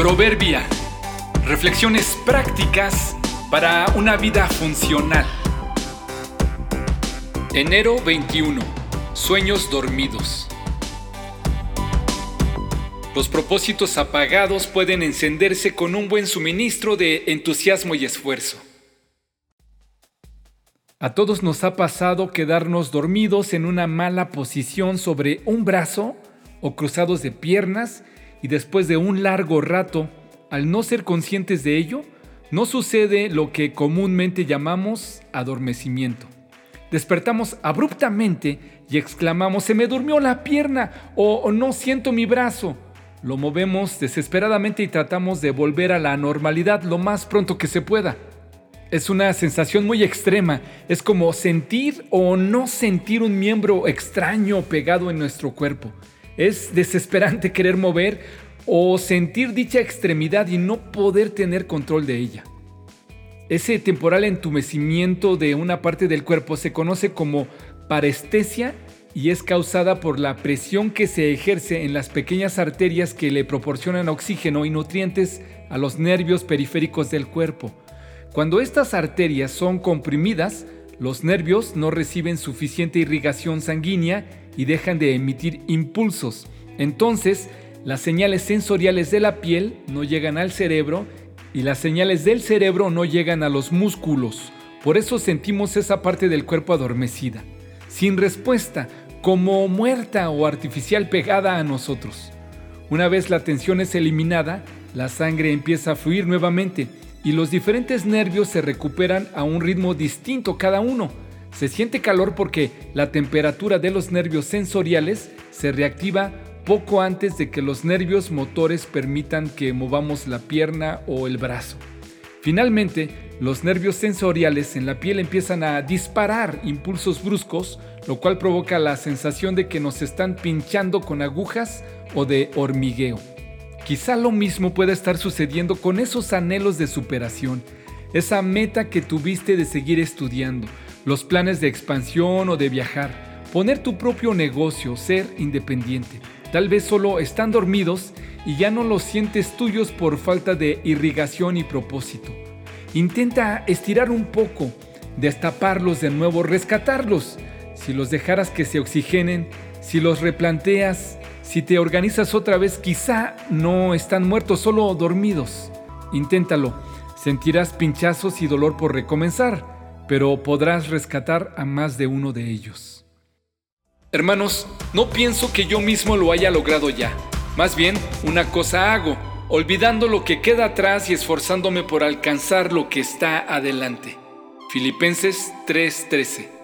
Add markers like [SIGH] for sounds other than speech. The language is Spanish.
Proverbia. Reflexiones prácticas para una vida funcional. Enero 21. Sueños dormidos. Los propósitos apagados pueden encenderse con un buen suministro de entusiasmo y esfuerzo. A todos nos ha pasado quedarnos dormidos en una mala posición sobre un brazo o cruzados de piernas y después de un largo rato, al no ser conscientes de ello, no sucede lo que comúnmente llamamos adormecimiento. Despertamos abruptamente y exclamamos, se me durmió la pierna o no siento mi brazo. Lo movemos desesperadamente y tratamos de volver a la normalidad lo más pronto que se pueda. Es una sensación muy extrema, es como sentir o no sentir un miembro extraño pegado en nuestro cuerpo. Es desesperante [LAUGHS] querer mover o sentir dicha extremidad y no poder tener control de ella. Ese temporal entumecimiento de una parte del cuerpo se conoce como parestesia y es causada por la presión que se ejerce en las pequeñas arterias que le proporcionan oxígeno y nutrientes a los nervios periféricos del cuerpo. Cuando estas arterias son comprimidas, los nervios no reciben suficiente irrigación sanguínea y dejan de emitir impulsos. Entonces, las señales sensoriales de la piel no llegan al cerebro y las señales del cerebro no llegan a los músculos. Por eso sentimos esa parte del cuerpo adormecida, sin respuesta, como muerta o artificial pegada a nosotros. Una vez la tensión es eliminada, la sangre empieza a fluir nuevamente y los diferentes nervios se recuperan a un ritmo distinto cada uno se siente calor porque la temperatura de los nervios sensoriales se reactiva poco antes de que los nervios motores permitan que movamos la pierna o el brazo. Finalmente, los nervios sensoriales en la piel empiezan a disparar impulsos bruscos, lo cual provoca la sensación de que nos están pinchando con agujas o de hormigueo. Quizá lo mismo pueda estar sucediendo con esos anhelos de superación, esa meta que tuviste de seguir estudiando, los planes de expansión o de viajar, poner tu propio negocio, ser independiente. Tal vez solo están dormidos y ya no los sientes tuyos por falta de irrigación y propósito. Intenta estirar un poco, destaparlos de nuevo, rescatarlos. Si los dejaras que se oxigenen, si los replanteas, si te organizas otra vez, quizá no están muertos, solo dormidos. Inténtalo. Sentirás pinchazos y dolor por recomenzar pero podrás rescatar a más de uno de ellos. Hermanos, no pienso que yo mismo lo haya logrado ya. Más bien, una cosa hago, olvidando lo que queda atrás y esforzándome por alcanzar lo que está adelante. Filipenses 3:13